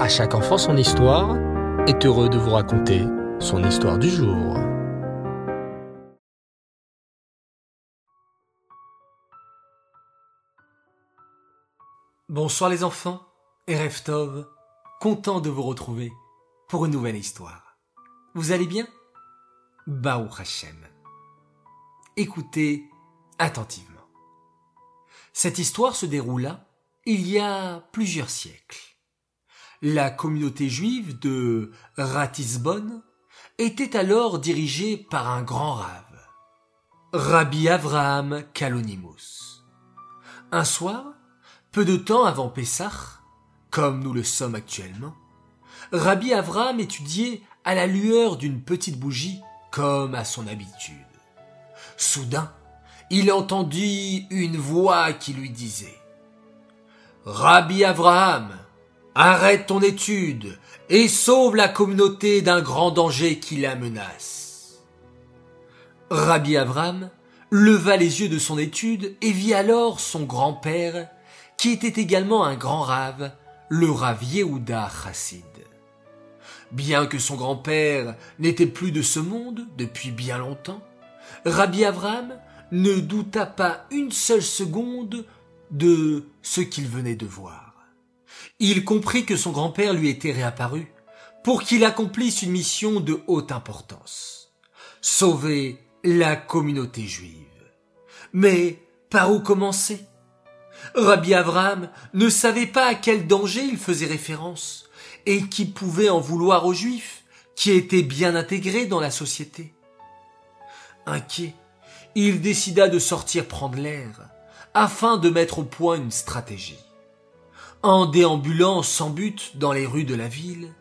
À chaque enfant son histoire est heureux de vous raconter son histoire du jour. Bonsoir les enfants et Reftov, content de vous retrouver pour une nouvelle histoire. Vous allez bien? Baou Hashem. Écoutez attentivement. Cette histoire se déroula il y a plusieurs siècles. La communauté juive de Ratisbonne était alors dirigée par un grand rave, Rabbi Avraham Kalonimus. Un soir, peu de temps avant Pessah, comme nous le sommes actuellement, Rabbi Avraham étudiait à la lueur d'une petite bougie comme à son habitude. Soudain, il entendit une voix qui lui disait Rabbi Avraham, Arrête ton étude et sauve la communauté d'un grand danger qui la menace. Rabbi Avram leva les yeux de son étude et vit alors son grand-père, qui était également un grand rave, le Rav Yehuda Chassid. Bien que son grand-père n'était plus de ce monde depuis bien longtemps, Rabbi Avram ne douta pas une seule seconde de ce qu'il venait de voir il comprit que son grand-père lui était réapparu pour qu'il accomplisse une mission de haute importance. Sauver la communauté juive. Mais par où commencer? Rabbi Abraham ne savait pas à quel danger il faisait référence et qui pouvait en vouloir aux juifs qui étaient bien intégrés dans la société. Inquiet, il décida de sortir prendre l'air afin de mettre au point une stratégie. En déambulant sans but dans les rues de la ville,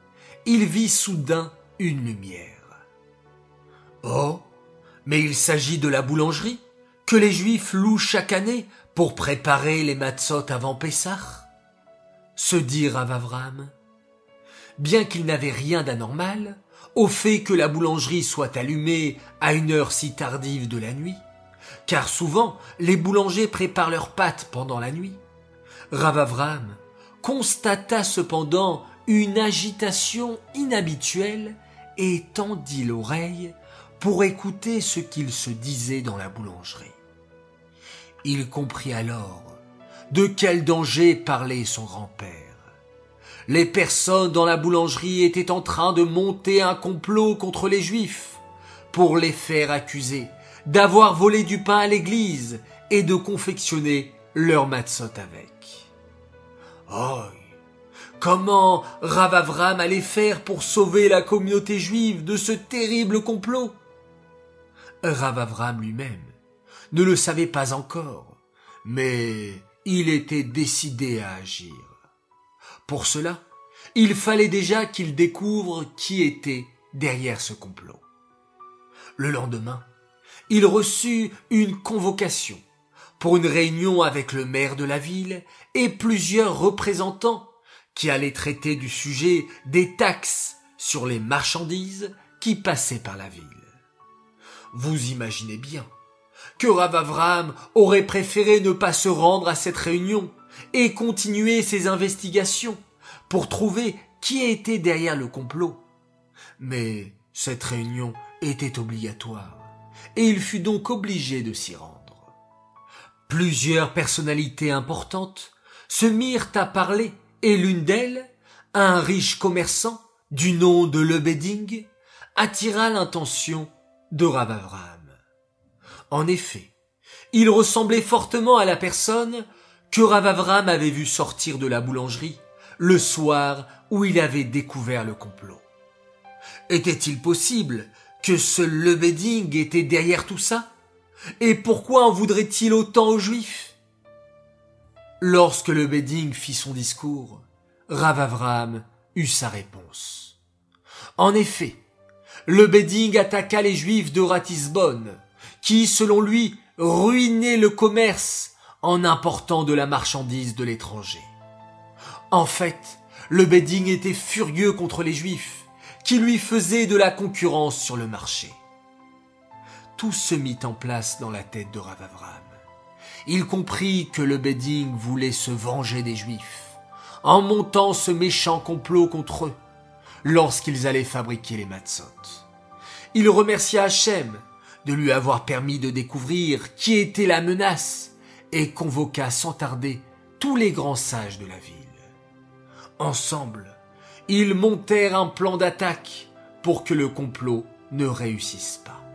il vit soudain une lumière. Oh, mais il s'agit de la boulangerie que les Juifs louent chaque année pour préparer les matzot avant Pessah. Se dit Rav Bien qu'il n'avait rien d'anormal au fait que la boulangerie soit allumée à une heure si tardive de la nuit, car souvent les boulangers préparent leurs pâtes pendant la nuit, Rav constata cependant une agitation inhabituelle et tendit l'oreille pour écouter ce qu'il se disait dans la boulangerie. Il comprit alors de quel danger parlait son grand-père. Les personnes dans la boulangerie étaient en train de monter un complot contre les Juifs pour les faire accuser d'avoir volé du pain à l'église et de confectionner leur matzot avec. Oh, comment Ravavram allait faire pour sauver la communauté juive de ce terrible complot? Ravavram lui-même ne le savait pas encore, mais il était décidé à agir. Pour cela, il fallait déjà qu'il découvre qui était derrière ce complot. Le lendemain, il reçut une convocation pour une réunion avec le maire de la ville et plusieurs représentants qui allaient traiter du sujet des taxes sur les marchandises qui passaient par la ville. Vous imaginez bien que Rav Avram aurait préféré ne pas se rendre à cette réunion et continuer ses investigations pour trouver qui était derrière le complot. Mais cette réunion était obligatoire et il fut donc obligé de s'y rendre. Plusieurs personnalités importantes se mirent à parler, et l'une d'elles, un riche commerçant du nom de Lebeding, attira l'intention de Ravavram. En effet, il ressemblait fortement à la personne que Ravavram avait vu sortir de la boulangerie le soir où il avait découvert le complot. Était-il possible que ce Lebeding était derrière tout ça? Et pourquoi en voudrait-il autant aux Juifs? Lorsque le Bedding fit son discours, Rav Avram eut sa réponse. En effet, le Bedding attaqua les Juifs de Ratisbonne, qui, selon lui, ruinaient le commerce en important de la marchandise de l'étranger. En fait, le Bedding était furieux contre les Juifs, qui lui faisaient de la concurrence sur le marché tout se mit en place dans la tête de Rav Avram. Il comprit que le Bedding voulait se venger des Juifs, en montant ce méchant complot contre eux lorsqu'ils allaient fabriquer les matzot. Il remercia Hachem de lui avoir permis de découvrir qui était la menace et convoqua sans tarder tous les grands sages de la ville. Ensemble, ils montèrent un plan d'attaque pour que le complot ne réussisse pas.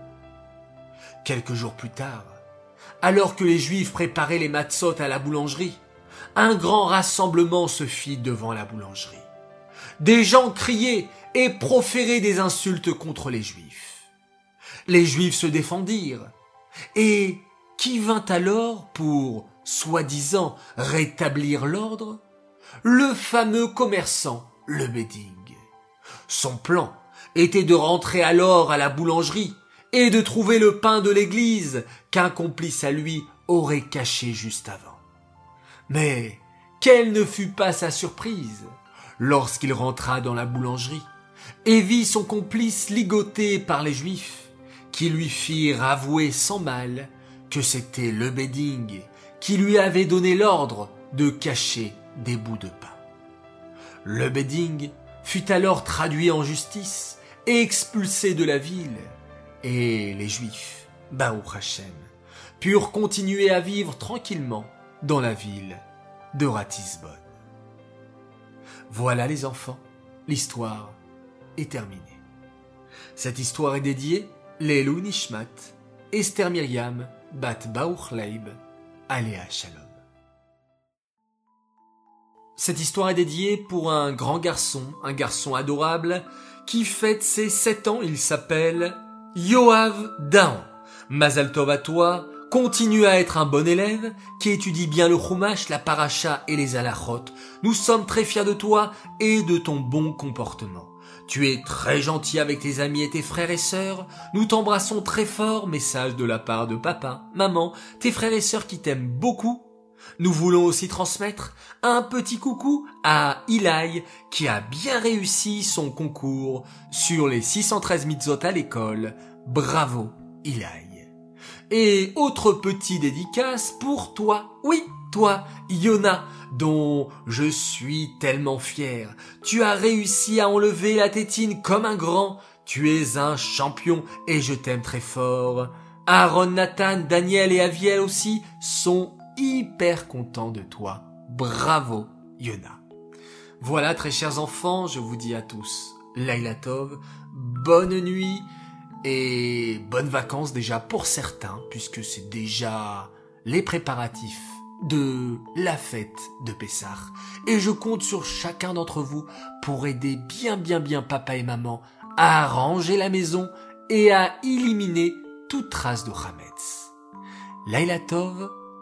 Quelques jours plus tard, alors que les Juifs préparaient les matzot à la boulangerie, un grand rassemblement se fit devant la boulangerie. Des gens criaient et proféraient des insultes contre les Juifs. Les Juifs se défendirent. Et qui vint alors pour, soi-disant, rétablir l'ordre? Le fameux commerçant, le Bedding. Son plan était de rentrer alors à la boulangerie et de trouver le pain de l'église qu'un complice à lui aurait caché juste avant. Mais quelle ne fut pas sa surprise lorsqu'il rentra dans la boulangerie et vit son complice ligoté par les juifs, qui lui firent avouer sans mal que c'était le bedding qui lui avait donné l'ordre de cacher des bouts de pain. Le bedding fut alors traduit en justice et expulsé de la ville, et les Juifs, Baou Hashem, purent continuer à vivre tranquillement dans la ville de Ratisbonne. Voilà les enfants, l'histoire est terminée. Cette histoire est dédiée Lelou Nishmat, Esther Myriam, Bat Baouch Leib, Aléa Shalom. Cette histoire est dédiée pour un grand garçon, un garçon adorable, qui fête ses sept ans, il s'appelle Yoav Daon. Mazal Tov à toi, continue à être un bon élève, qui étudie bien le Chumash, la Paracha et les Alachot. Nous sommes très fiers de toi et de ton bon comportement. Tu es très gentil avec tes amis et tes frères et sœurs. Nous t'embrassons très fort, message de la part de papa, maman, tes frères et sœurs qui t'aiment beaucoup. Nous voulons aussi transmettre un petit coucou à Ilaï qui a bien réussi son concours sur les 613 mitzvot à l'école. Bravo Ilaï. Et autre petit dédicace pour toi. Oui, toi, Yona, dont je suis tellement fier. Tu as réussi à enlever la tétine comme un grand. Tu es un champion et je t'aime très fort. Aaron, Nathan, Daniel et Aviel aussi sont hyper contents de toi. Bravo, Yona. Voilà, très chers enfants, je vous dis à tous, Laila Tov, bonne nuit et bonnes vacances déjà pour certains, puisque c'est déjà les préparatifs de la fête de Pessah. Et je compte sur chacun d'entre vous pour aider bien bien bien papa et maman à ranger la maison et à éliminer toute trace de Hametz. Laila Tov,